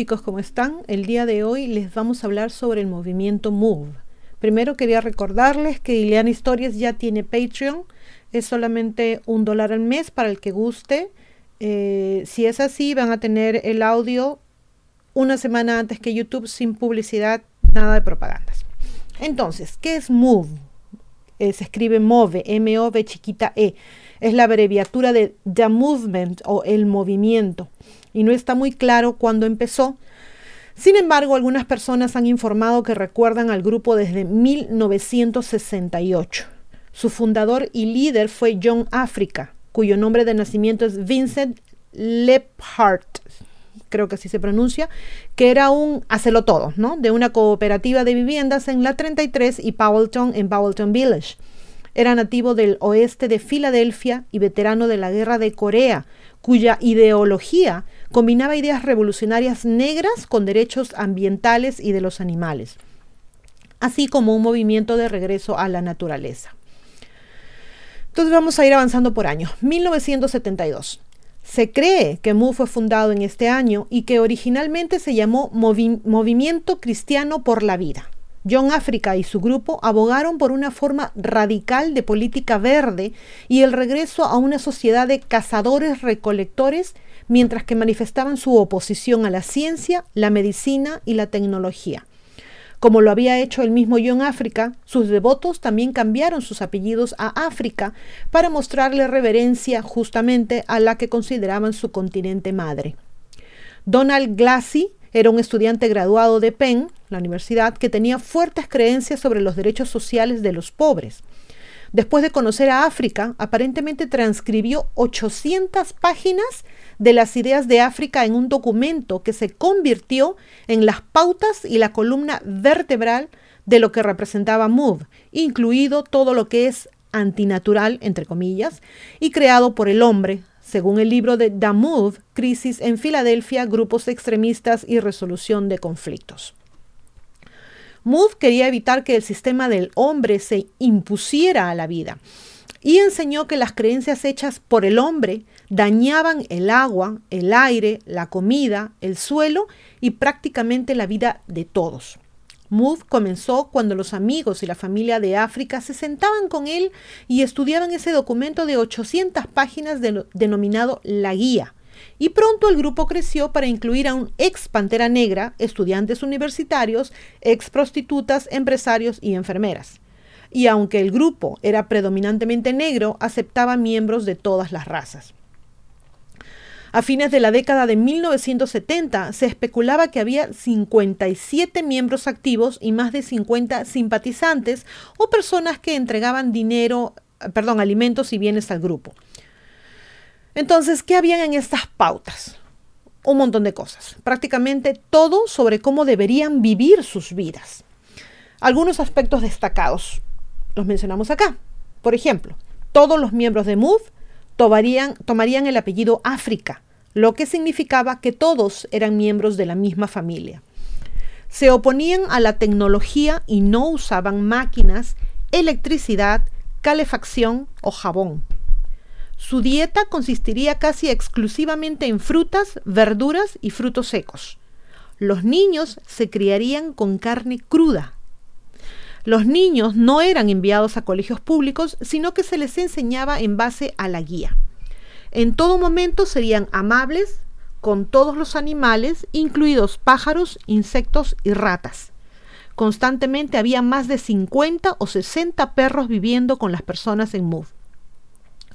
Chicos, ¿cómo están? El día de hoy les vamos a hablar sobre el movimiento Move. Primero quería recordarles que Ileana Historias ya tiene Patreon. Es solamente un dólar al mes para el que guste. Eh, si es así, van a tener el audio una semana antes que YouTube sin publicidad, nada de propagandas. Entonces, ¿qué es Move? Eh, se escribe MOVE, M-O-V chiquita E. Es la abreviatura de The Movement o el movimiento. Y no está muy claro cuándo empezó. Sin embargo, algunas personas han informado que recuerdan al grupo desde 1968. Su fundador y líder fue John Africa, cuyo nombre de nacimiento es Vincent Lephart, creo que así se pronuncia, que era un hacelo todo, ¿no? De una cooperativa de viviendas en la 33 y Powelton en Powelton Village. Era nativo del oeste de Filadelfia y veterano de la Guerra de Corea, cuya ideología combinaba ideas revolucionarias negras con derechos ambientales y de los animales, así como un movimiento de regreso a la naturaleza. Entonces vamos a ir avanzando por años. 1972. Se cree que MU fue fundado en este año y que originalmente se llamó Movimiento Cristiano por la Vida. John Africa y su grupo abogaron por una forma radical de política verde y el regreso a una sociedad de cazadores-recolectores, mientras que manifestaban su oposición a la ciencia, la medicina y la tecnología. Como lo había hecho el mismo John Africa, sus devotos también cambiaron sus apellidos a África para mostrarle reverencia justamente a la que consideraban su continente madre. Donald Glassy era un estudiante graduado de Penn, la universidad, que tenía fuertes creencias sobre los derechos sociales de los pobres. Después de conocer a África, aparentemente transcribió 800 páginas de las ideas de África en un documento que se convirtió en las pautas y la columna vertebral de lo que representaba MOVE, incluido todo lo que es antinatural, entre comillas, y creado por el hombre, según el libro de The Move, Crisis en Filadelfia, Grupos Extremistas y Resolución de Conflictos. Mood quería evitar que el sistema del hombre se impusiera a la vida y enseñó que las creencias hechas por el hombre dañaban el agua, el aire, la comida, el suelo y prácticamente la vida de todos. Mood comenzó cuando los amigos y la familia de África se sentaban con él y estudiaban ese documento de 800 páginas denominado La Guía, y pronto el grupo creció para incluir a un ex Pantera Negra, estudiantes universitarios, ex prostitutas, empresarios y enfermeras. Y aunque el grupo era predominantemente negro, aceptaba miembros de todas las razas. A fines de la década de 1970 se especulaba que había 57 miembros activos y más de 50 simpatizantes o personas que entregaban dinero, perdón, alimentos y bienes al grupo. Entonces, ¿qué habían en estas pautas? Un montón de cosas, prácticamente todo sobre cómo deberían vivir sus vidas. Algunos aspectos destacados los mencionamos acá. Por ejemplo, todos los miembros de MOVE tomarían, tomarían el apellido África, lo que significaba que todos eran miembros de la misma familia. Se oponían a la tecnología y no usaban máquinas, electricidad, calefacción o jabón. Su dieta consistiría casi exclusivamente en frutas, verduras y frutos secos. Los niños se criarían con carne cruda. Los niños no eran enviados a colegios públicos, sino que se les enseñaba en base a la guía. En todo momento serían amables con todos los animales, incluidos pájaros, insectos y ratas. Constantemente había más de 50 o 60 perros viviendo con las personas en Move.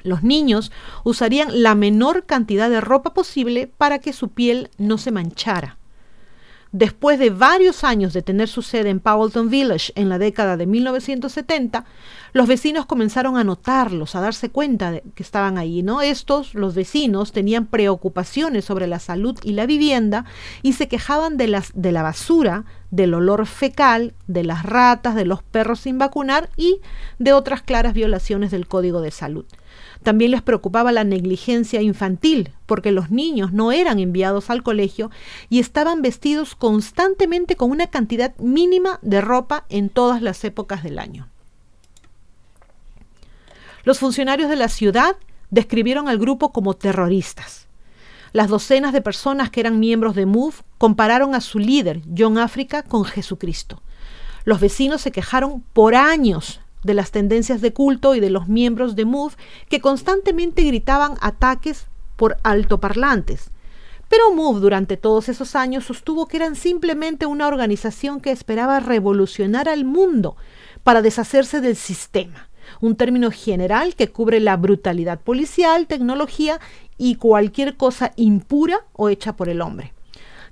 Los niños usarían la menor cantidad de ropa posible para que su piel no se manchara. Después de varios años de tener su sede en Powelton Village en la década de 1970, los vecinos comenzaron a notarlos, a darse cuenta de que estaban ahí, ¿no? Estos, los vecinos, tenían preocupaciones sobre la salud y la vivienda y se quejaban de, las, de la basura, del olor fecal, de las ratas, de los perros sin vacunar y de otras claras violaciones del Código de Salud. También les preocupaba la negligencia infantil, porque los niños no eran enviados al colegio y estaban vestidos constantemente con una cantidad mínima de ropa en todas las épocas del año. Los funcionarios de la ciudad describieron al grupo como terroristas. Las docenas de personas que eran miembros de MOVE compararon a su líder, John África, con Jesucristo. Los vecinos se quejaron por años de las tendencias de culto y de los miembros de MOVE que constantemente gritaban ataques por altoparlantes. Pero MOVE durante todos esos años sostuvo que eran simplemente una organización que esperaba revolucionar al mundo para deshacerse del sistema, un término general que cubre la brutalidad policial, tecnología y cualquier cosa impura o hecha por el hombre.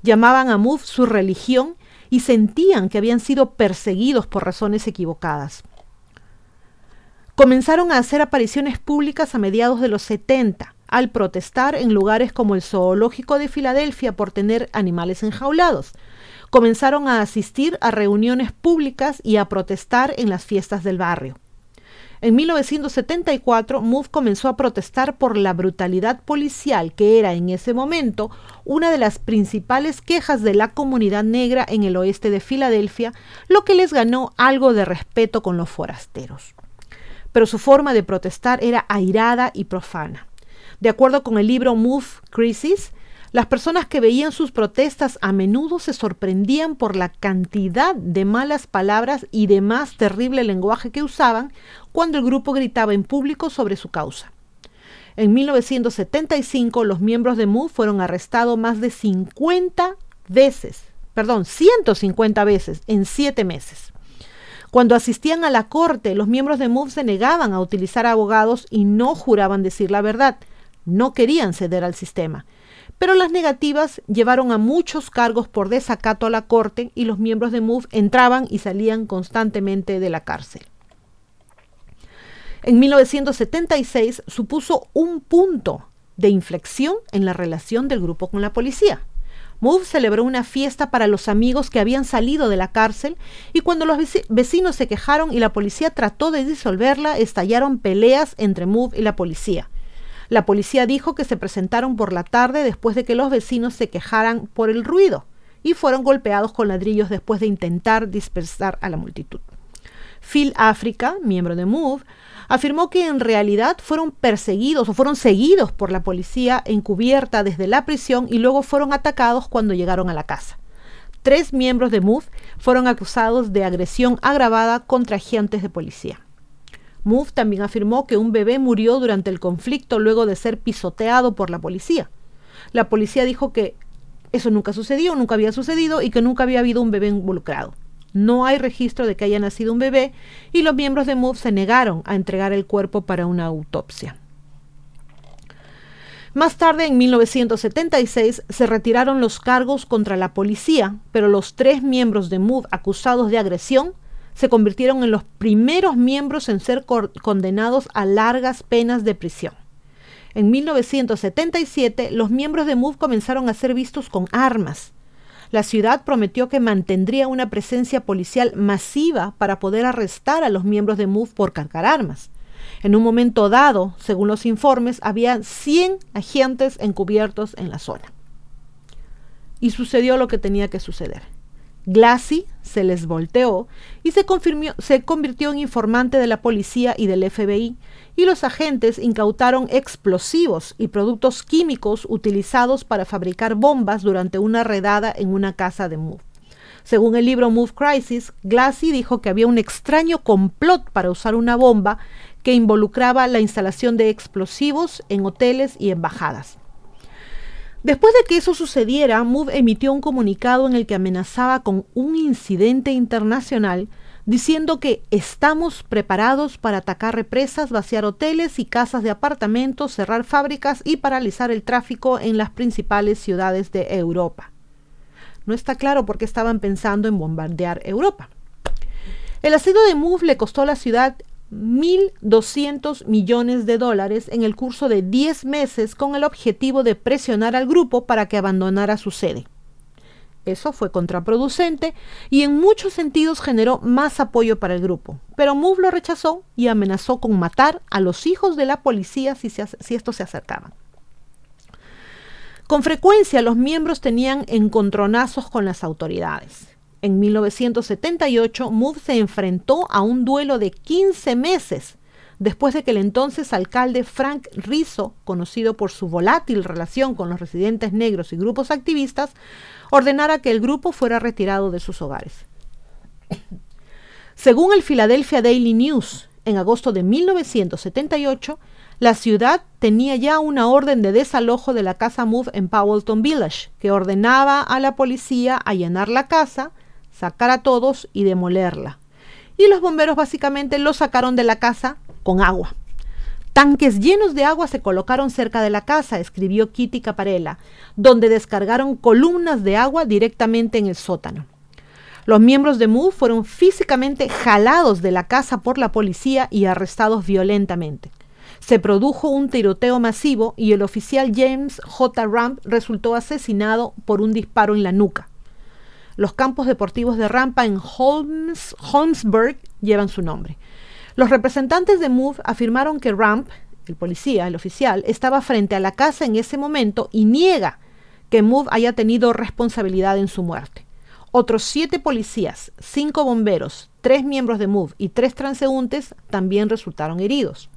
Llamaban a MOVE su religión y sentían que habían sido perseguidos por razones equivocadas. Comenzaron a hacer apariciones públicas a mediados de los 70, al protestar en lugares como el Zoológico de Filadelfia por tener animales enjaulados. Comenzaron a asistir a reuniones públicas y a protestar en las fiestas del barrio. En 1974, Move comenzó a protestar por la brutalidad policial, que era en ese momento una de las principales quejas de la comunidad negra en el oeste de Filadelfia, lo que les ganó algo de respeto con los forasteros. Pero su forma de protestar era airada y profana. De acuerdo con el libro Move Crisis, las personas que veían sus protestas a menudo se sorprendían por la cantidad de malas palabras y de más terrible lenguaje que usaban cuando el grupo gritaba en público sobre su causa. En 1975 los miembros de MOVE fueron arrestados más de 50 veces, perdón, 150 veces en siete meses. Cuando asistían a la corte, los miembros de MOVE se negaban a utilizar abogados y no juraban decir la verdad. No querían ceder al sistema pero las negativas llevaron a muchos cargos por desacato a la corte y los miembros de MOVE entraban y salían constantemente de la cárcel. En 1976 supuso un punto de inflexión en la relación del grupo con la policía. MOVE celebró una fiesta para los amigos que habían salido de la cárcel y cuando los vecinos se quejaron y la policía trató de disolverla, estallaron peleas entre MOVE y la policía. La policía dijo que se presentaron por la tarde después de que los vecinos se quejaran por el ruido y fueron golpeados con ladrillos después de intentar dispersar a la multitud. Phil Africa, miembro de MOVE, afirmó que en realidad fueron perseguidos o fueron seguidos por la policía encubierta desde la prisión y luego fueron atacados cuando llegaron a la casa. Tres miembros de MOVE fueron acusados de agresión agravada contra agentes de policía. Move también afirmó que un bebé murió durante el conflicto luego de ser pisoteado por la policía. La policía dijo que eso nunca sucedió, nunca había sucedido y que nunca había habido un bebé involucrado. No hay registro de que haya nacido un bebé y los miembros de MOVE se negaron a entregar el cuerpo para una autopsia. Más tarde, en 1976, se retiraron los cargos contra la policía, pero los tres miembros de MOVE acusados de agresión se convirtieron en los primeros miembros en ser condenados a largas penas de prisión. En 1977, los miembros de MOVE comenzaron a ser vistos con armas. La ciudad prometió que mantendría una presencia policial masiva para poder arrestar a los miembros de MOVE por cargar armas. En un momento dado, según los informes, había 100 agentes encubiertos en la zona. Y sucedió lo que tenía que suceder. Glassy se les volteó y se, se, convirtió en informante de la policía y del FBI, y los agentes incautaron explosivos y productos químicos utilizados para fabricar bombas durante una redada en una casa de Move. Según el libro Move Crisis, Glassy dijo que había un extraño complot para usar una bomba que involucraba la instalación de explosivos en hoteles y embajadas. Después de que eso sucediera, Move emitió un comunicado en el que amenazaba con un incidente internacional diciendo que estamos preparados para atacar represas, vaciar hoteles y casas de apartamentos, cerrar fábricas y paralizar el tráfico en las principales ciudades de Europa. No está claro por qué estaban pensando en bombardear Europa. El asedio de Move le costó a la ciudad 1.200 millones de dólares en el curso de 10 meses con el objetivo de presionar al grupo para que abandonara su sede. Eso fue contraproducente y en muchos sentidos generó más apoyo para el grupo, pero Move lo rechazó y amenazó con matar a los hijos de la policía si, si estos se acercaban. Con frecuencia los miembros tenían encontronazos con las autoridades. En 1978, Move se enfrentó a un duelo de 15 meses después de que el entonces alcalde Frank Rizzo, conocido por su volátil relación con los residentes negros y grupos activistas, ordenara que el grupo fuera retirado de sus hogares. Según el Philadelphia Daily News, en agosto de 1978, la ciudad tenía ya una orden de desalojo de la casa Move en Powelton Village, que ordenaba a la policía allanar la casa, sacar a todos y demolerla. Y los bomberos básicamente lo sacaron de la casa con agua. Tanques llenos de agua se colocaron cerca de la casa, escribió Kitty Caparella, donde descargaron columnas de agua directamente en el sótano. Los miembros de MOVE fueron físicamente jalados de la casa por la policía y arrestados violentamente. Se produjo un tiroteo masivo y el oficial James J. Ramp resultó asesinado por un disparo en la nuca. Los campos deportivos de rampa en Holmes, Holmesburg llevan su nombre. Los representantes de MOVE afirmaron que Ramp, el policía, el oficial, estaba frente a la casa en ese momento y niega que MOVE haya tenido responsabilidad en su muerte. Otros siete policías, cinco bomberos, tres miembros de MOVE y tres transeúntes también resultaron heridos.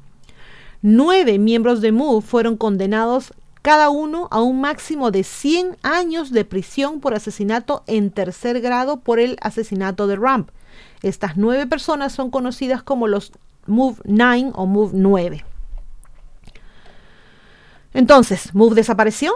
Nueve miembros de MOVE fueron condenados cada uno a un máximo de 100 años de prisión por asesinato en tercer grado por el asesinato de Ramp. Estas nueve personas son conocidas como los Move 9 o Move 9. Entonces, ¿Move desapareció?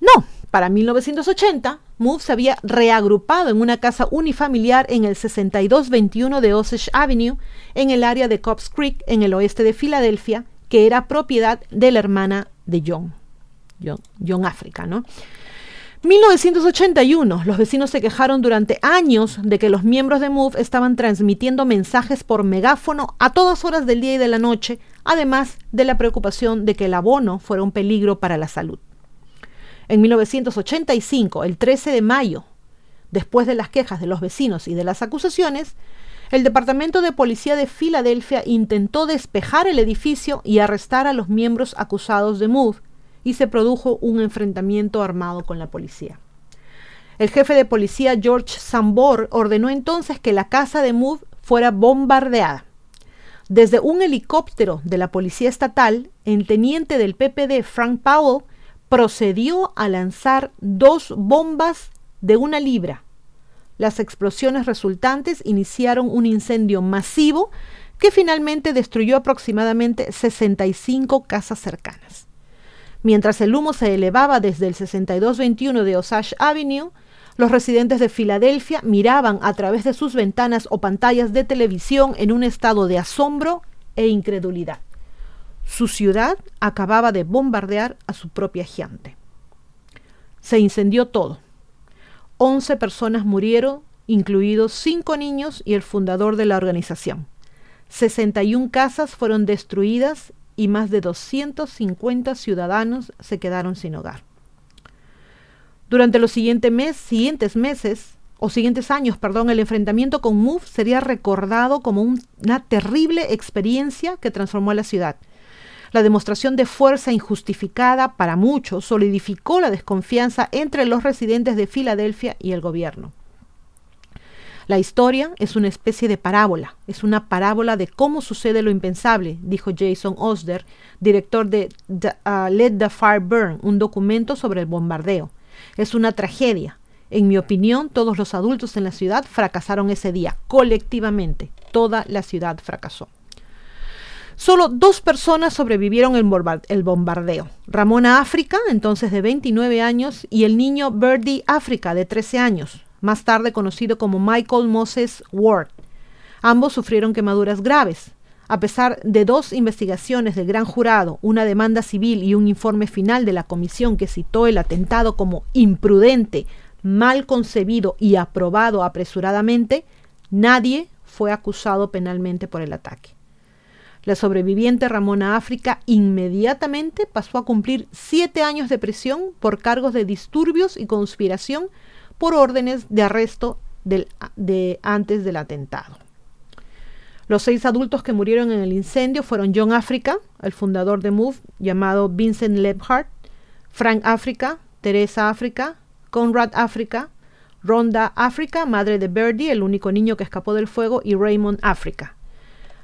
No, para 1980, Move se había reagrupado en una casa unifamiliar en el 6221 de Osage Avenue, en el área de Cobbs Creek, en el oeste de Filadelfia, que era propiedad de la hermana de John, John, John ¿no? 1981, los vecinos se quejaron durante años de que los miembros de MOVE estaban transmitiendo mensajes por megáfono a todas horas del día y de la noche, además de la preocupación de que el abono fuera un peligro para la salud. En 1985, el 13 de mayo, después de las quejas de los vecinos y de las acusaciones, el Departamento de Policía de Filadelfia intentó despejar el edificio y arrestar a los miembros acusados de MOVE, y se produjo un enfrentamiento armado con la policía. El jefe de policía George Sambor ordenó entonces que la casa de Mood fuera bombardeada. Desde un helicóptero de la policía estatal, el teniente del PPD Frank Powell procedió a lanzar dos bombas de una libra. Las explosiones resultantes iniciaron un incendio masivo que finalmente destruyó aproximadamente 65 casas cercanas. Mientras el humo se elevaba desde el 6221 de Osage Avenue, los residentes de Filadelfia miraban a través de sus ventanas o pantallas de televisión en un estado de asombro e incredulidad. Su ciudad acababa de bombardear a su propia gente. Se incendió todo. Once personas murieron, incluidos cinco niños y el fundador de la organización. 61 casas fueron destruidas y más de 250 ciudadanos se quedaron sin hogar. Durante los siguientes, siguientes meses, o siguientes años, perdón, el enfrentamiento con MOVE sería recordado como una terrible experiencia que transformó a la ciudad. La demostración de fuerza injustificada para muchos solidificó la desconfianza entre los residentes de Filadelfia y el gobierno. La historia es una especie de parábola, es una parábola de cómo sucede lo impensable, dijo Jason Osder, director de uh, Let the Fire Burn, un documento sobre el bombardeo. Es una tragedia. En mi opinión, todos los adultos en la ciudad fracasaron ese día, colectivamente. Toda la ciudad fracasó. Solo dos personas sobrevivieron el bombardeo. Ramona África, entonces de 29 años, y el niño Birdie África, de 13 años más tarde conocido como Michael Moses Ward. Ambos sufrieron quemaduras graves. A pesar de dos investigaciones del gran jurado, una demanda civil y un informe final de la comisión que citó el atentado como imprudente, mal concebido y aprobado apresuradamente, nadie fue acusado penalmente por el ataque. La sobreviviente Ramona África inmediatamente pasó a cumplir siete años de prisión por cargos de disturbios y conspiración por órdenes de arresto de antes del atentado. Los seis adultos que murieron en el incendio fueron John Africa, el fundador de MOVE, llamado Vincent Lebhardt, Frank Africa, Teresa Africa, Conrad Africa, Rhonda Africa, madre de Birdie, el único niño que escapó del fuego, y Raymond Africa.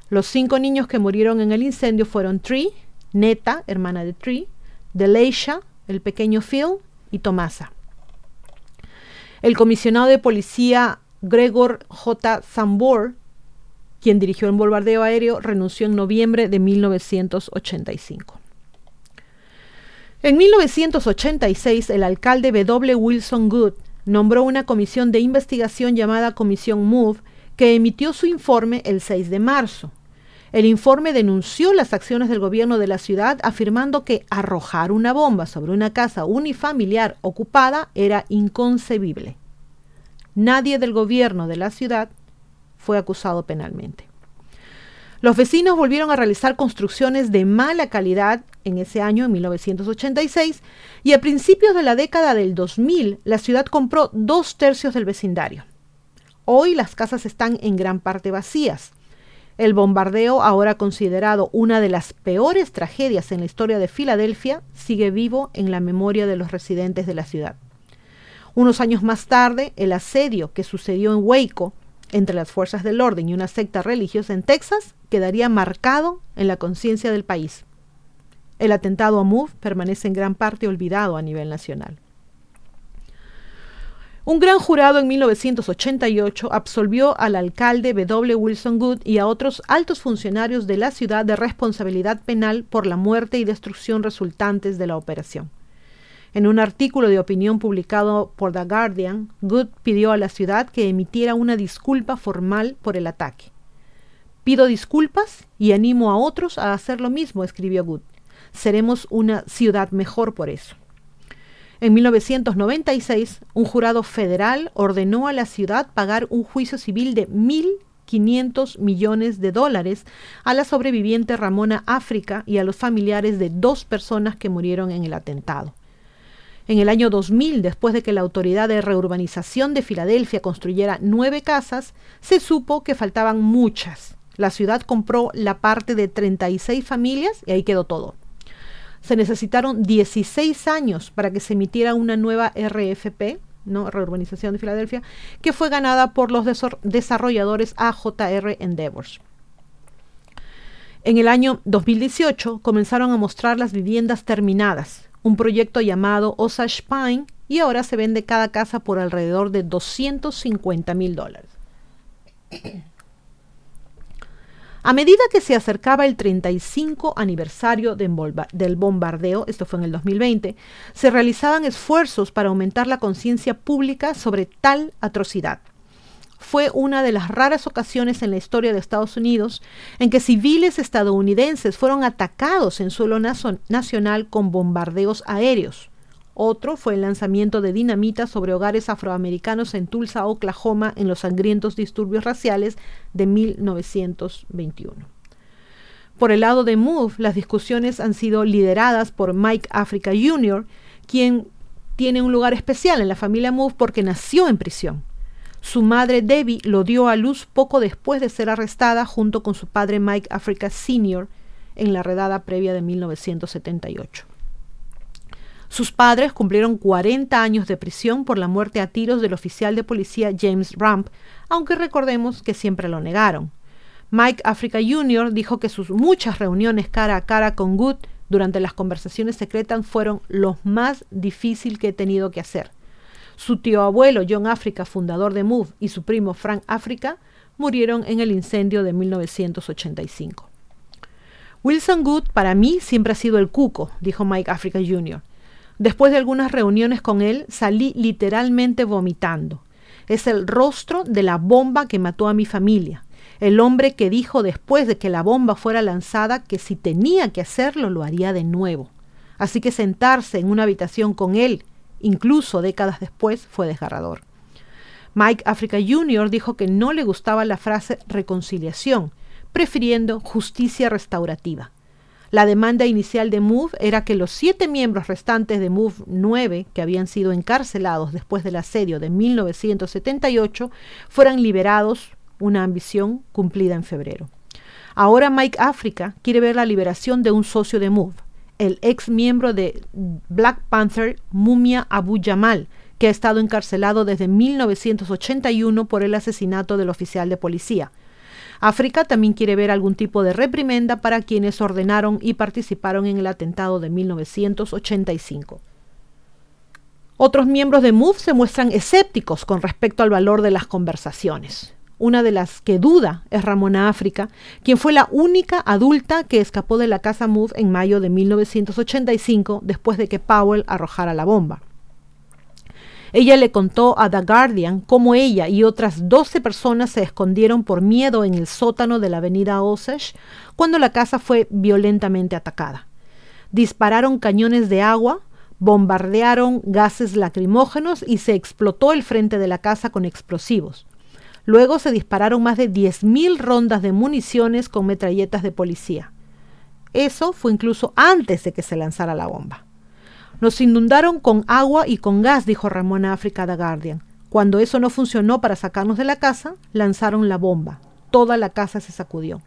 Los cinco niños que murieron en el incendio fueron Tree, Neta, hermana de Tree, Delisha, el pequeño Phil y Tomasa. El comisionado de policía Gregor J. Zambor, quien dirigió el bombardeo aéreo, renunció en noviembre de 1985. En 1986, el alcalde W. Wilson Good nombró una comisión de investigación llamada Comisión MOVE, que emitió su informe el 6 de marzo. El informe denunció las acciones del gobierno de la ciudad afirmando que arrojar una bomba sobre una casa unifamiliar ocupada era inconcebible. Nadie del gobierno de la ciudad fue acusado penalmente. Los vecinos volvieron a realizar construcciones de mala calidad en ese año, en 1986, y a principios de la década del 2000, la ciudad compró dos tercios del vecindario. Hoy las casas están en gran parte vacías. El bombardeo, ahora considerado una de las peores tragedias en la historia de Filadelfia, sigue vivo en la memoria de los residentes de la ciudad. Unos años más tarde, el asedio que sucedió en Waco entre las fuerzas del orden y una secta religiosa en Texas quedaría marcado en la conciencia del país. El atentado a Move permanece en gran parte olvidado a nivel nacional. Un gran jurado en 1988 absolvió al alcalde W. Wilson Good y a otros altos funcionarios de la ciudad de responsabilidad penal por la muerte y destrucción resultantes de la operación. En un artículo de opinión publicado por The Guardian, Good pidió a la ciudad que emitiera una disculpa formal por el ataque. Pido disculpas y animo a otros a hacer lo mismo, escribió Good. Seremos una ciudad mejor por eso. En 1996, un jurado federal ordenó a la ciudad pagar un juicio civil de 1.500 millones de dólares a la sobreviviente Ramona África y a los familiares de dos personas que murieron en el atentado. En el año 2000, después de que la Autoridad de Reurbanización de Filadelfia construyera nueve casas, se supo que faltaban muchas. La ciudad compró la parte de 36 familias y ahí quedó todo. Se necesitaron 16 años para que se emitiera una nueva RFP, ¿no? Reurbanización de Filadelfia, que fue ganada por los desarrolladores AJR Endeavors. En el año 2018 comenzaron a mostrar las viviendas terminadas, un proyecto llamado Osage Pine, y ahora se vende cada casa por alrededor de 250 mil dólares. A medida que se acercaba el 35 aniversario del bombardeo, esto fue en el 2020, se realizaban esfuerzos para aumentar la conciencia pública sobre tal atrocidad. Fue una de las raras ocasiones en la historia de Estados Unidos en que civiles estadounidenses fueron atacados en suelo nacional con bombardeos aéreos. Otro fue el lanzamiento de dinamita sobre hogares afroamericanos en Tulsa, Oklahoma, en los sangrientos disturbios raciales de 1921. Por el lado de Move, las discusiones han sido lideradas por Mike Africa Jr., quien tiene un lugar especial en la familia Move porque nació en prisión. Su madre Debbie lo dio a luz poco después de ser arrestada junto con su padre Mike Africa Sr. en la redada previa de 1978. Sus padres cumplieron 40 años de prisión por la muerte a tiros del oficial de policía James Ramp, aunque recordemos que siempre lo negaron. Mike Africa Jr. dijo que sus muchas reuniones cara a cara con Good durante las conversaciones secretas fueron lo más difícil que he tenido que hacer. Su tío abuelo John Africa, fundador de Move, y su primo Frank Africa murieron en el incendio de 1985. Wilson Good para mí siempre ha sido el cuco, dijo Mike Africa Jr. Después de algunas reuniones con él, salí literalmente vomitando. Es el rostro de la bomba que mató a mi familia. El hombre que dijo después de que la bomba fuera lanzada que si tenía que hacerlo lo haría de nuevo. Así que sentarse en una habitación con él, incluso décadas después, fue desgarrador. Mike Africa Jr. dijo que no le gustaba la frase reconciliación, prefiriendo justicia restaurativa. La demanda inicial de MOVE era que los siete miembros restantes de MOVE 9, que habían sido encarcelados después del asedio de 1978, fueran liberados, una ambición cumplida en febrero. Ahora Mike Africa quiere ver la liberación de un socio de MOVE, el ex miembro de Black Panther, Mumia Abu Jamal, que ha estado encarcelado desde 1981 por el asesinato del oficial de policía. África también quiere ver algún tipo de reprimenda para quienes ordenaron y participaron en el atentado de 1985. Otros miembros de MOVE se muestran escépticos con respecto al valor de las conversaciones. Una de las que duda es Ramona África, quien fue la única adulta que escapó de la casa MOVE en mayo de 1985 después de que Powell arrojara la bomba. Ella le contó a The Guardian cómo ella y otras 12 personas se escondieron por miedo en el sótano de la avenida Osage cuando la casa fue violentamente atacada. Dispararon cañones de agua, bombardearon gases lacrimógenos y se explotó el frente de la casa con explosivos. Luego se dispararon más de 10.000 rondas de municiones con metralletas de policía. Eso fue incluso antes de que se lanzara la bomba. Nos inundaron con agua y con gas, dijo Ramona África The Guardian. Cuando eso no funcionó para sacarnos de la casa, lanzaron la bomba. Toda la casa se sacudió.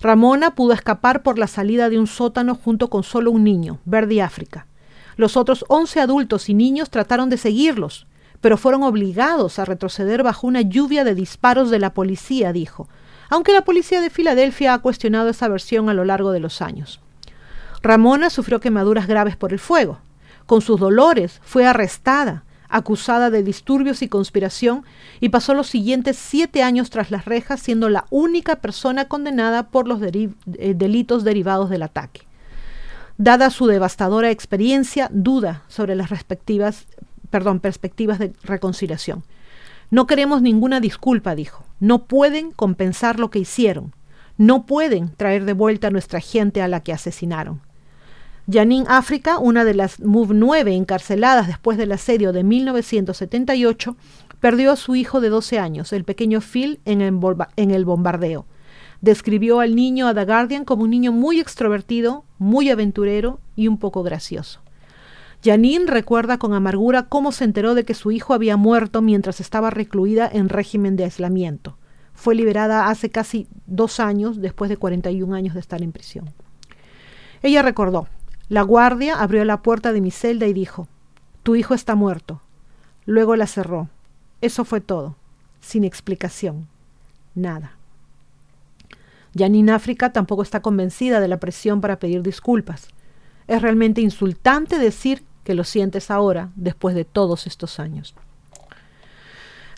Ramona pudo escapar por la salida de un sótano junto con solo un niño, Verdi África. Los otros 11 adultos y niños trataron de seguirlos, pero fueron obligados a retroceder bajo una lluvia de disparos de la policía, dijo, aunque la policía de Filadelfia ha cuestionado esa versión a lo largo de los años. Ramona sufrió quemaduras graves por el fuego. Con sus dolores fue arrestada, acusada de disturbios y conspiración, y pasó los siguientes siete años tras las rejas, siendo la única persona condenada por los eh, delitos derivados del ataque. Dada su devastadora experiencia, duda sobre las respectivas, perdón, perspectivas de reconciliación. No queremos ninguna disculpa, dijo. No pueden compensar lo que hicieron. No pueden traer de vuelta a nuestra gente a la que asesinaron. Janine África, una de las MOVE 9 encarceladas después del asedio de 1978, perdió a su hijo de 12 años, el pequeño Phil, en el, en el bombardeo. Describió al niño a The Guardian como un niño muy extrovertido, muy aventurero y un poco gracioso. Janine recuerda con amargura cómo se enteró de que su hijo había muerto mientras estaba recluida en régimen de aislamiento. Fue liberada hace casi dos años después de 41 años de estar en prisión. Ella recordó, la guardia abrió la puerta de mi celda y dijo, Tu hijo está muerto. Luego la cerró. Eso fue todo, sin explicación. Nada. Janine África tampoco está convencida de la presión para pedir disculpas. Es realmente insultante decir que lo sientes ahora, después de todos estos años.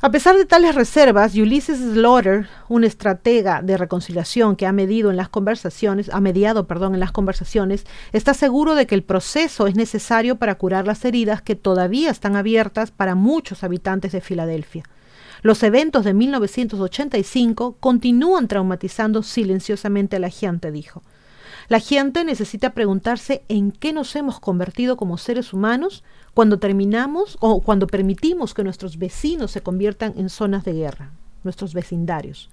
A pesar de tales reservas, Ulysses Slaughter, un estratega de reconciliación que ha medido en las conversaciones, ha mediado, perdón, en las conversaciones, está seguro de que el proceso es necesario para curar las heridas que todavía están abiertas para muchos habitantes de Filadelfia. Los eventos de 1985 continúan traumatizando silenciosamente a la gente, dijo. La gente necesita preguntarse en qué nos hemos convertido como seres humanos cuando terminamos o cuando permitimos que nuestros vecinos se conviertan en zonas de guerra, nuestros vecindarios.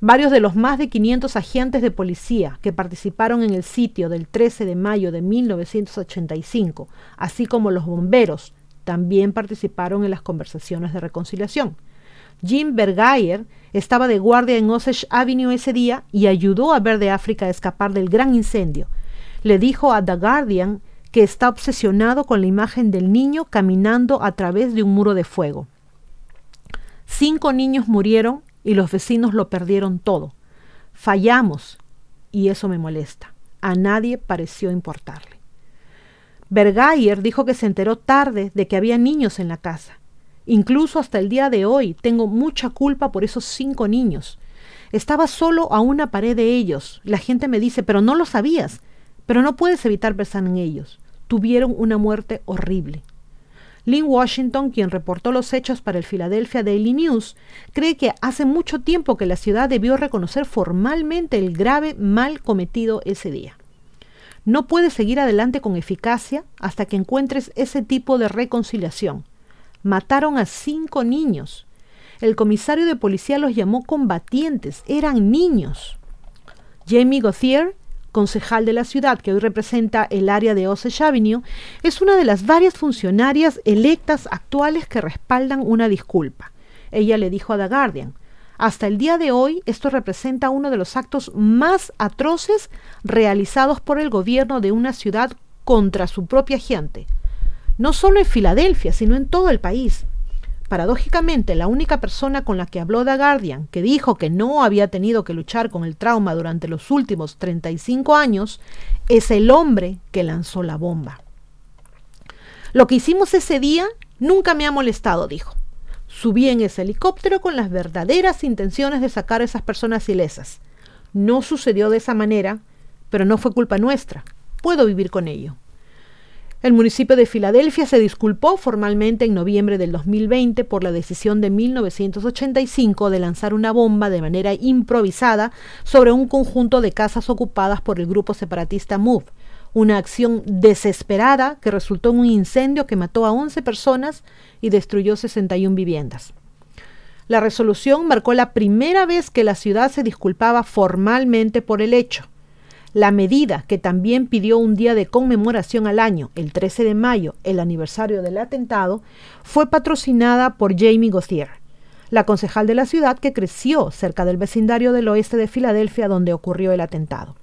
Varios de los más de 500 agentes de policía que participaron en el sitio del 13 de mayo de 1985, así como los bomberos, también participaron en las conversaciones de reconciliación. Jim Bergayer estaba de guardia en Osage Avenue ese día y ayudó a Verde África a escapar del gran incendio. Le dijo a The Guardian que está obsesionado con la imagen del niño caminando a través de un muro de fuego. Cinco niños murieron y los vecinos lo perdieron todo. Fallamos y eso me molesta. A nadie pareció importarle. Bergayer dijo que se enteró tarde de que había niños en la casa Incluso hasta el día de hoy tengo mucha culpa por esos cinco niños. Estaba solo a una pared de ellos. La gente me dice, pero no lo sabías. Pero no puedes evitar pensar en ellos. Tuvieron una muerte horrible. Lynn Washington, quien reportó los hechos para el Philadelphia Daily News, cree que hace mucho tiempo que la ciudad debió reconocer formalmente el grave mal cometido ese día. No puedes seguir adelante con eficacia hasta que encuentres ese tipo de reconciliación mataron a cinco niños. El comisario de policía los llamó combatientes, eran niños. Jamie Gauthier, concejal de la ciudad que hoy representa el área de Osage Avenue, es una de las varias funcionarias electas actuales que respaldan una disculpa. Ella le dijo a The Guardian, hasta el día de hoy esto representa uno de los actos más atroces realizados por el gobierno de una ciudad contra su propia gente no solo en Filadelfia, sino en todo el país. Paradójicamente, la única persona con la que habló The Guardian, que dijo que no había tenido que luchar con el trauma durante los últimos 35 años, es el hombre que lanzó la bomba. Lo que hicimos ese día nunca me ha molestado, dijo. Subí en ese helicóptero con las verdaderas intenciones de sacar a esas personas ilesas. No sucedió de esa manera, pero no fue culpa nuestra. Puedo vivir con ello. El municipio de Filadelfia se disculpó formalmente en noviembre del 2020 por la decisión de 1985 de lanzar una bomba de manera improvisada sobre un conjunto de casas ocupadas por el grupo separatista MOVE, una acción desesperada que resultó en un incendio que mató a 11 personas y destruyó 61 viviendas. La resolución marcó la primera vez que la ciudad se disculpaba formalmente por el hecho. La medida, que también pidió un día de conmemoración al año, el 13 de mayo, el aniversario del atentado, fue patrocinada por Jamie Gauthier, la concejal de la ciudad que creció cerca del vecindario del oeste de Filadelfia donde ocurrió el atentado.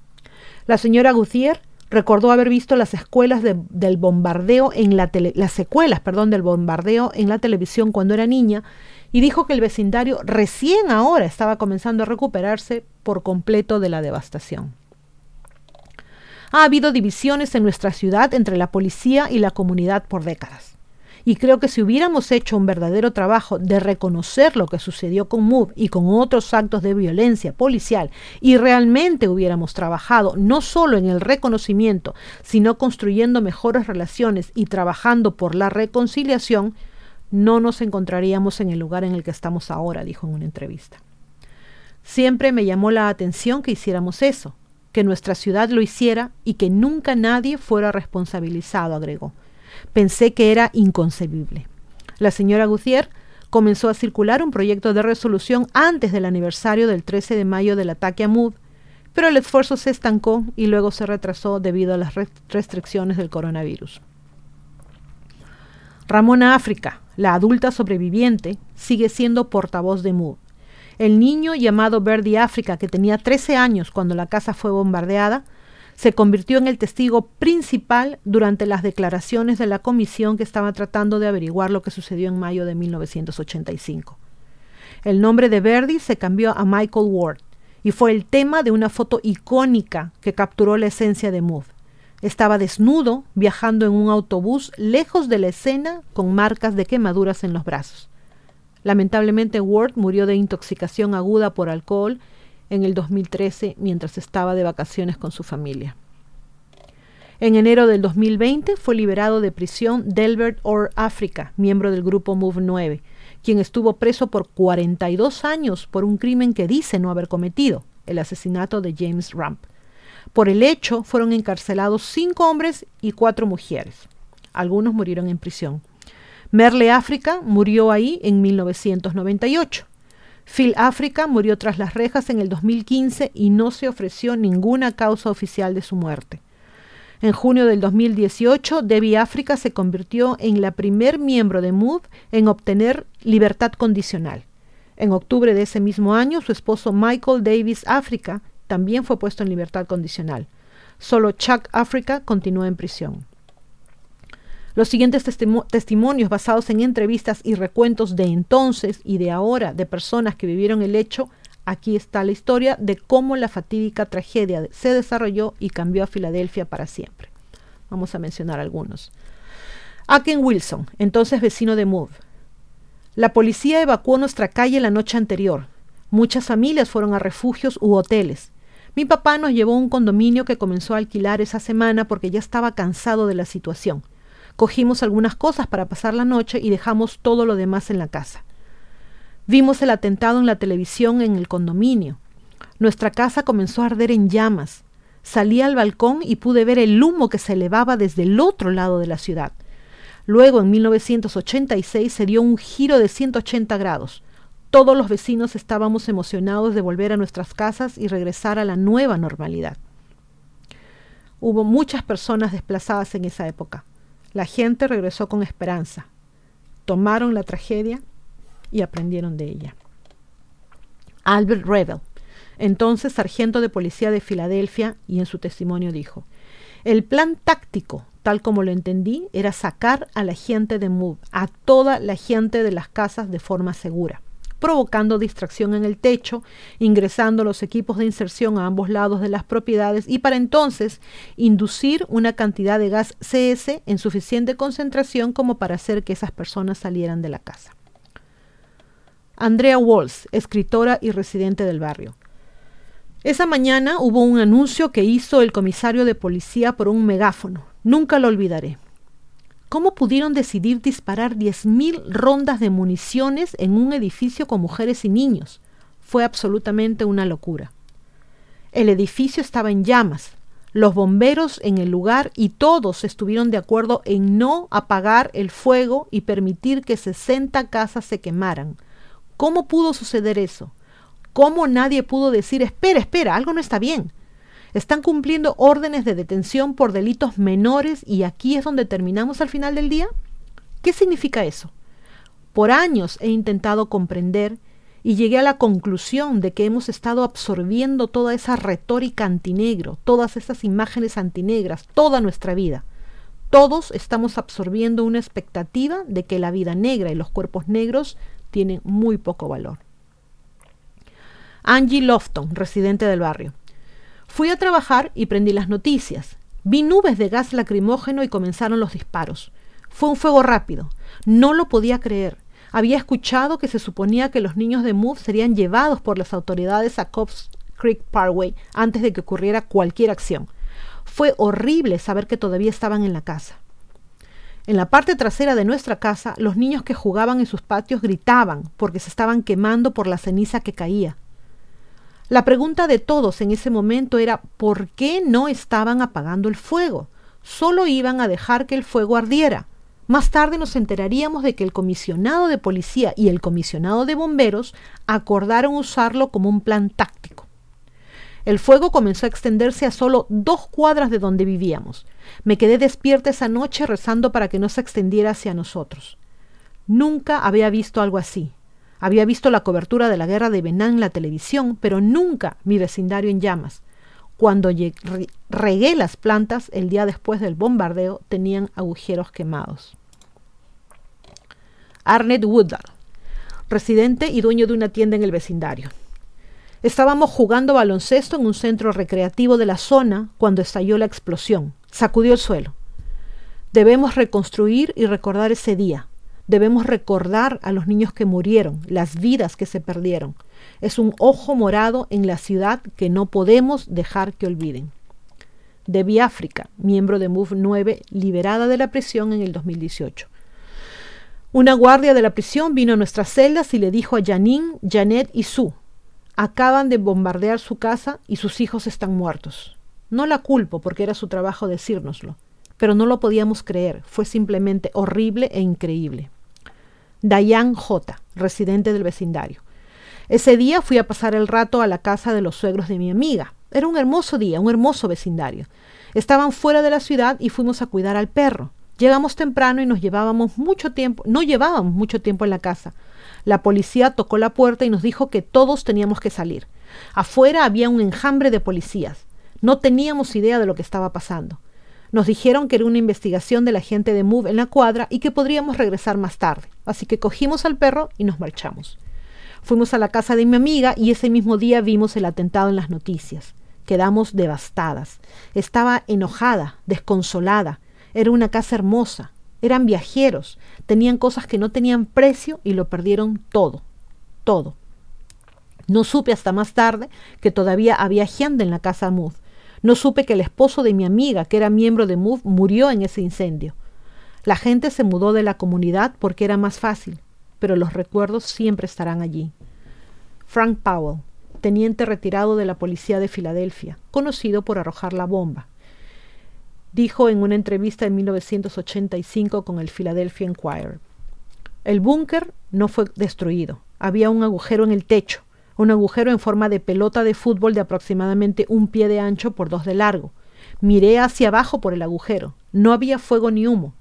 La señora Gauthier recordó haber visto las escuelas del bombardeo en la las secuelas, perdón, del bombardeo en la televisión cuando era niña y dijo que el vecindario recién ahora estaba comenzando a recuperarse por completo de la devastación. Ha habido divisiones en nuestra ciudad entre la policía y la comunidad por décadas. Y creo que si hubiéramos hecho un verdadero trabajo de reconocer lo que sucedió con MOVE y con otros actos de violencia policial y realmente hubiéramos trabajado no solo en el reconocimiento, sino construyendo mejores relaciones y trabajando por la reconciliación, no nos encontraríamos en el lugar en el que estamos ahora, dijo en una entrevista. Siempre me llamó la atención que hiciéramos eso, que nuestra ciudad lo hiciera y que nunca nadie fuera responsabilizado, agregó. Pensé que era inconcebible. La señora Gutiérrez comenzó a circular un proyecto de resolución antes del aniversario del 13 de mayo del ataque a Mood, pero el esfuerzo se estancó y luego se retrasó debido a las restricciones del coronavirus. Ramona África, la adulta sobreviviente, sigue siendo portavoz de Mood. El niño llamado Verdi África, que tenía 13 años cuando la casa fue bombardeada, se convirtió en el testigo principal durante las declaraciones de la comisión que estaba tratando de averiguar lo que sucedió en mayo de 1985. El nombre de Verdi se cambió a Michael Ward y fue el tema de una foto icónica que capturó la esencia de Move. Estaba desnudo, viajando en un autobús lejos de la escena con marcas de quemaduras en los brazos. Lamentablemente Ward murió de intoxicación aguda por alcohol en el 2013 mientras estaba de vacaciones con su familia. En enero del 2020 fue liberado de prisión Delbert Or Africa, miembro del grupo Move 9, quien estuvo preso por 42 años por un crimen que dice no haber cometido, el asesinato de James Ramp. Por el hecho fueron encarcelados cinco hombres y cuatro mujeres. Algunos murieron en prisión. Merle África murió ahí en 1998. Phil África murió tras las rejas en el 2015 y no se ofreció ninguna causa oficial de su muerte. En junio del 2018, Debbie África se convirtió en la primer miembro de MOVE en obtener libertad condicional. En octubre de ese mismo año, su esposo Michael Davis África también fue puesto en libertad condicional. Solo Chuck África continúa en prisión. Los siguientes testimonios basados en entrevistas y recuentos de entonces y de ahora de personas que vivieron el hecho, aquí está la historia de cómo la fatídica tragedia se desarrolló y cambió a Filadelfia para siempre. Vamos a mencionar algunos. Aken Wilson, entonces vecino de Move. La policía evacuó nuestra calle la noche anterior. Muchas familias fueron a refugios u hoteles. Mi papá nos llevó a un condominio que comenzó a alquilar esa semana porque ya estaba cansado de la situación. Cogimos algunas cosas para pasar la noche y dejamos todo lo demás en la casa. Vimos el atentado en la televisión en el condominio. Nuestra casa comenzó a arder en llamas. Salí al balcón y pude ver el humo que se elevaba desde el otro lado de la ciudad. Luego, en 1986, se dio un giro de 180 grados. Todos los vecinos estábamos emocionados de volver a nuestras casas y regresar a la nueva normalidad. Hubo muchas personas desplazadas en esa época. La gente regresó con esperanza. Tomaron la tragedia y aprendieron de ella. Albert Revel, entonces sargento de policía de Filadelfia, y en su testimonio dijo, El plan táctico, tal como lo entendí, era sacar a la gente de Move, a toda la gente de las casas de forma segura provocando distracción en el techo, ingresando los equipos de inserción a ambos lados de las propiedades y para entonces inducir una cantidad de gas CS en suficiente concentración como para hacer que esas personas salieran de la casa. Andrea Walls, escritora y residente del barrio. Esa mañana hubo un anuncio que hizo el comisario de policía por un megáfono. Nunca lo olvidaré. ¿Cómo pudieron decidir disparar 10.000 rondas de municiones en un edificio con mujeres y niños? Fue absolutamente una locura. El edificio estaba en llamas, los bomberos en el lugar y todos estuvieron de acuerdo en no apagar el fuego y permitir que 60 casas se quemaran. ¿Cómo pudo suceder eso? ¿Cómo nadie pudo decir, espera, espera, algo no está bien? Están cumpliendo órdenes de detención por delitos menores y aquí es donde terminamos al final del día. ¿Qué significa eso? Por años he intentado comprender y llegué a la conclusión de que hemos estado absorbiendo toda esa retórica antinegro, todas esas imágenes antinegras, toda nuestra vida. Todos estamos absorbiendo una expectativa de que la vida negra y los cuerpos negros tienen muy poco valor. Angie Lofton, residente del barrio. Fui a trabajar y prendí las noticias. Vi nubes de gas lacrimógeno y comenzaron los disparos. Fue un fuego rápido. No lo podía creer. Había escuchado que se suponía que los niños de Move serían llevados por las autoridades a Cobbs Creek Parkway antes de que ocurriera cualquier acción. Fue horrible saber que todavía estaban en la casa. En la parte trasera de nuestra casa, los niños que jugaban en sus patios gritaban porque se estaban quemando por la ceniza que caía. La pregunta de todos en ese momento era ¿por qué no estaban apagando el fuego? Solo iban a dejar que el fuego ardiera. Más tarde nos enteraríamos de que el comisionado de policía y el comisionado de bomberos acordaron usarlo como un plan táctico. El fuego comenzó a extenderse a solo dos cuadras de donde vivíamos. Me quedé despierta esa noche rezando para que no se extendiera hacia nosotros. Nunca había visto algo así. Había visto la cobertura de la guerra de Benan en la televisión, pero nunca mi vecindario en llamas. Cuando regué las plantas el día después del bombardeo, tenían agujeros quemados. Arnett Woodard, residente y dueño de una tienda en el vecindario. Estábamos jugando baloncesto en un centro recreativo de la zona cuando estalló la explosión. Sacudió el suelo. Debemos reconstruir y recordar ese día. Debemos recordar a los niños que murieron, las vidas que se perdieron. Es un ojo morado en la ciudad que no podemos dejar que olviden. Debbie África, miembro de MOVE 9, liberada de la prisión en el 2018. Una guardia de la prisión vino a nuestras celdas y le dijo a Janine, Janet y Sue, acaban de bombardear su casa y sus hijos están muertos. No la culpo porque era su trabajo decírnoslo, pero no lo podíamos creer, fue simplemente horrible e increíble. Dayan J., residente del vecindario. Ese día fui a pasar el rato a la casa de los suegros de mi amiga. Era un hermoso día, un hermoso vecindario. Estaban fuera de la ciudad y fuimos a cuidar al perro. Llegamos temprano y nos llevábamos mucho tiempo, no llevábamos mucho tiempo en la casa. La policía tocó la puerta y nos dijo que todos teníamos que salir. Afuera había un enjambre de policías. No teníamos idea de lo que estaba pasando. Nos dijeron que era una investigación de la gente de Move en la cuadra y que podríamos regresar más tarde. Así que cogimos al perro y nos marchamos. Fuimos a la casa de mi amiga y ese mismo día vimos el atentado en las noticias. Quedamos devastadas. Estaba enojada, desconsolada. Era una casa hermosa. Eran viajeros. Tenían cosas que no tenían precio y lo perdieron todo. Todo. No supe hasta más tarde que todavía había gente en la casa Move no supe que el esposo de mi amiga, que era miembro de MOVE, murió en ese incendio. La gente se mudó de la comunidad porque era más fácil, pero los recuerdos siempre estarán allí. Frank Powell, teniente retirado de la policía de Filadelfia, conocido por arrojar la bomba, dijo en una entrevista en 1985 con el Philadelphia Inquirer. El búnker no fue destruido, había un agujero en el techo un agujero en forma de pelota de fútbol de aproximadamente un pie de ancho por dos de largo. Miré hacia abajo por el agujero. No había fuego ni humo.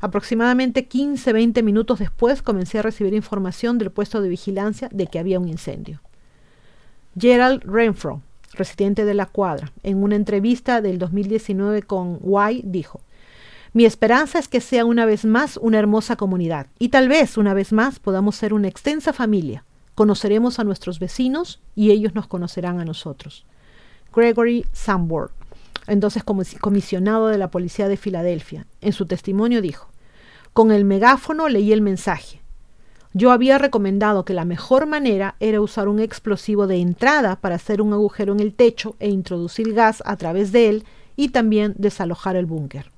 Aproximadamente 15-20 minutos después comencé a recibir información del puesto de vigilancia de que había un incendio. Gerald Renfro, residente de la cuadra, en una entrevista del 2019 con Y, dijo, mi esperanza es que sea una vez más una hermosa comunidad y tal vez una vez más podamos ser una extensa familia. Conoceremos a nuestros vecinos y ellos nos conocerán a nosotros. Gregory Sambor, entonces comisionado de la Policía de Filadelfia, en su testimonio dijo, con el megáfono leí el mensaje. Yo había recomendado que la mejor manera era usar un explosivo de entrada para hacer un agujero en el techo e introducir gas a través de él y también desalojar el búnker.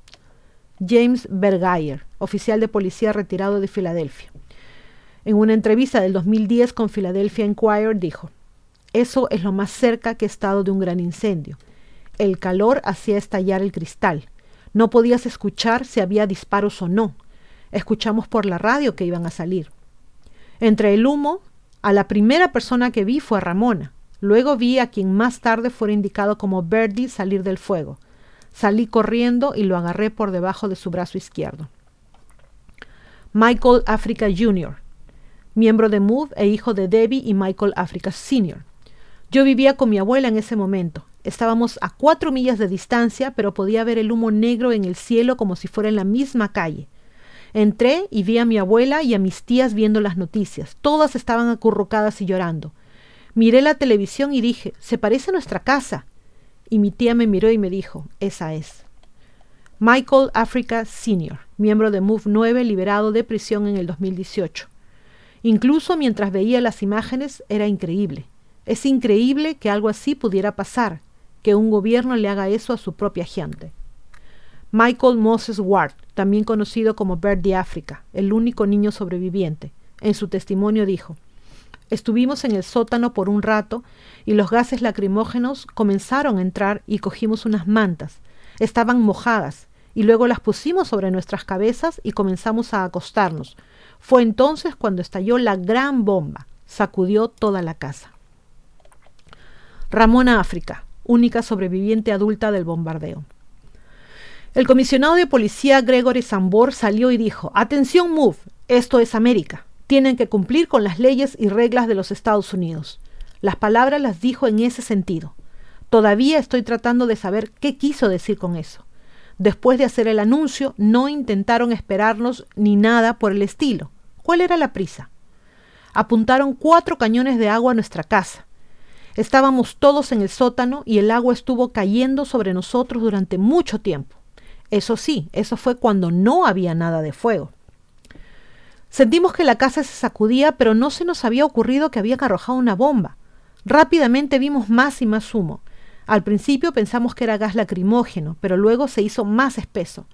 James Bergeyer, oficial de policía retirado de Filadelfia. En una entrevista del 2010 con Philadelphia Inquirer dijo, eso es lo más cerca que he estado de un gran incendio. El calor hacía estallar el cristal. No podías escuchar si había disparos o no. Escuchamos por la radio que iban a salir. Entre el humo, a la primera persona que vi fue a Ramona. Luego vi a quien más tarde fuera indicado como Birdie salir del fuego. Salí corriendo y lo agarré por debajo de su brazo izquierdo. Michael Africa Jr., miembro de Move e hijo de Debbie y Michael Africa Sr. Yo vivía con mi abuela en ese momento. Estábamos a cuatro millas de distancia, pero podía ver el humo negro en el cielo como si fuera en la misma calle. Entré y vi a mi abuela y a mis tías viendo las noticias. Todas estaban acurrucadas y llorando. Miré la televisión y dije, se parece a nuestra casa. Y mi tía me miró y me dijo, esa es. Michael Africa Sr., miembro de Move 9, liberado de prisión en el 2018. Incluso mientras veía las imágenes era increíble. Es increíble que algo así pudiera pasar, que un gobierno le haga eso a su propia gente. Michael Moses Ward, también conocido como Bird de África, el único niño sobreviviente, en su testimonio dijo, Estuvimos en el sótano por un rato y los gases lacrimógenos comenzaron a entrar y cogimos unas mantas. Estaban mojadas y luego las pusimos sobre nuestras cabezas y comenzamos a acostarnos. Fue entonces cuando estalló la gran bomba. Sacudió toda la casa. Ramona África, única sobreviviente adulta del bombardeo. El comisionado de policía Gregory Sambor salió y dijo, Atención, Move, esto es América. Tienen que cumplir con las leyes y reglas de los Estados Unidos. Las palabras las dijo en ese sentido. Todavía estoy tratando de saber qué quiso decir con eso. Después de hacer el anuncio, no intentaron esperarnos ni nada por el estilo. ¿Cuál era la prisa? Apuntaron cuatro cañones de agua a nuestra casa. Estábamos todos en el sótano y el agua estuvo cayendo sobre nosotros durante mucho tiempo. Eso sí, eso fue cuando no había nada de fuego. Sentimos que la casa se sacudía, pero no se nos había ocurrido que habían arrojado una bomba. Rápidamente vimos más y más humo. Al principio pensamos que era gas lacrimógeno, pero luego se hizo más espeso.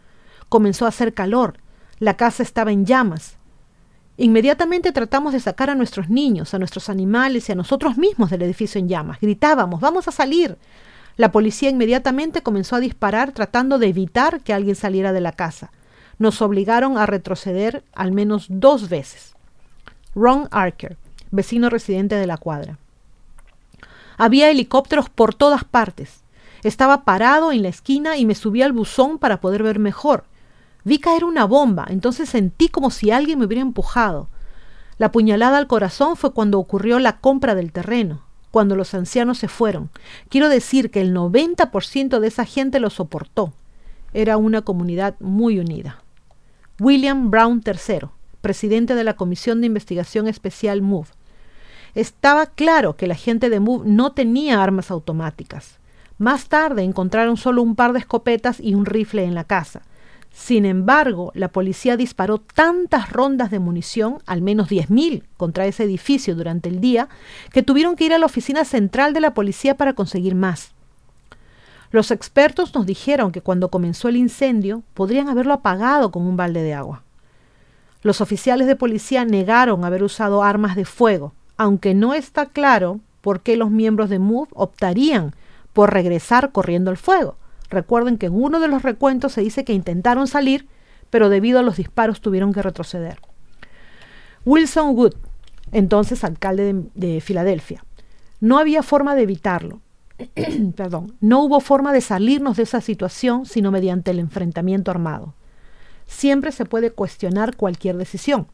Comenzó a hacer calor. La casa estaba en llamas. Inmediatamente tratamos de sacar a nuestros niños, a nuestros animales y a nosotros mismos del edificio en llamas. Gritábamos, vamos a salir. La policía inmediatamente comenzó a disparar tratando de evitar que alguien saliera de la casa. Nos obligaron a retroceder al menos dos veces. Ron Archer, vecino residente de la cuadra. Había helicópteros por todas partes. Estaba parado en la esquina y me subí al buzón para poder ver mejor. Vi caer una bomba, entonces sentí como si alguien me hubiera empujado. La puñalada al corazón fue cuando ocurrió la compra del terreno, cuando los ancianos se fueron. Quiero decir que el 90% de esa gente lo soportó. Era una comunidad muy unida. William Brown III, presidente de la Comisión de Investigación Especial MOVE. Estaba claro que la gente de MOVE no tenía armas automáticas. Más tarde encontraron solo un par de escopetas y un rifle en la casa. Sin embargo, la policía disparó tantas rondas de munición, al menos 10.000, contra ese edificio durante el día, que tuvieron que ir a la oficina central de la policía para conseguir más. Los expertos nos dijeron que cuando comenzó el incendio podrían haberlo apagado con un balde de agua. Los oficiales de policía negaron haber usado armas de fuego, aunque no está claro por qué los miembros de MOVE optarían por regresar corriendo al fuego. Recuerden que en uno de los recuentos se dice que intentaron salir, pero debido a los disparos tuvieron que retroceder. Wilson Wood, entonces alcalde de, de Filadelfia. No había forma de evitarlo. Perdón, no hubo forma de salirnos de esa situación sino mediante el enfrentamiento armado. Siempre se puede cuestionar cualquier decisión.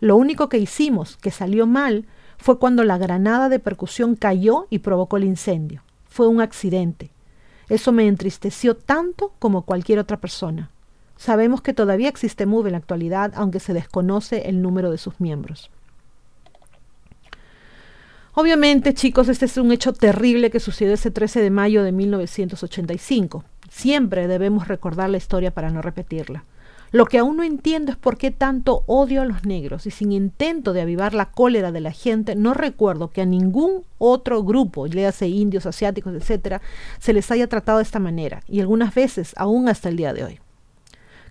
Lo único que hicimos que salió mal fue cuando la granada de percusión cayó y provocó el incendio. Fue un accidente. Eso me entristeció tanto como cualquier otra persona. Sabemos que todavía existe Move en la actualidad, aunque se desconoce el número de sus miembros. Obviamente, chicos, este es un hecho terrible que sucedió ese 13 de mayo de 1985. Siempre debemos recordar la historia para no repetirla. Lo que aún no entiendo es por qué tanto odio a los negros y sin intento de avivar la cólera de la gente, no recuerdo que a ningún otro grupo, léase indios, asiáticos, etcétera, se les haya tratado de esta manera y algunas veces aún hasta el día de hoy.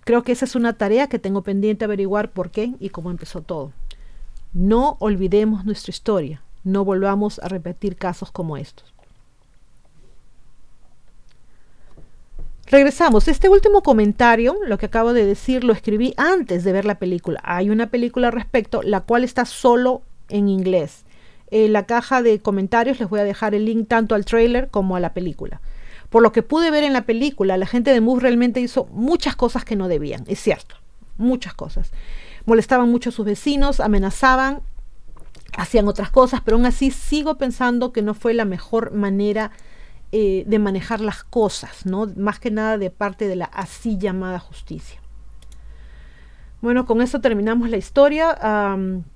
Creo que esa es una tarea que tengo pendiente averiguar por qué y cómo empezó todo. No olvidemos nuestra historia, no volvamos a repetir casos como estos. Regresamos. Este último comentario, lo que acabo de decir, lo escribí antes de ver la película. Hay una película al respecto, la cual está solo en inglés. En la caja de comentarios les voy a dejar el link tanto al trailer como a la película. Por lo que pude ver en la película, la gente de Moose realmente hizo muchas cosas que no debían, es cierto, muchas cosas. Molestaban mucho a sus vecinos, amenazaban, hacían otras cosas, pero aún así sigo pensando que no fue la mejor manera eh, de manejar las cosas, ¿no? Más que nada de parte de la así llamada justicia. Bueno, con esto terminamos la historia.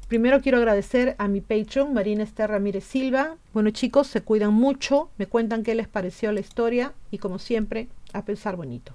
primero quiero agradecer a mi Patreon, Marina Esther Ramírez Silva. Bueno, chicos, se cuidan mucho, me cuentan qué les pareció la historia y como siempre, a pensar bonito.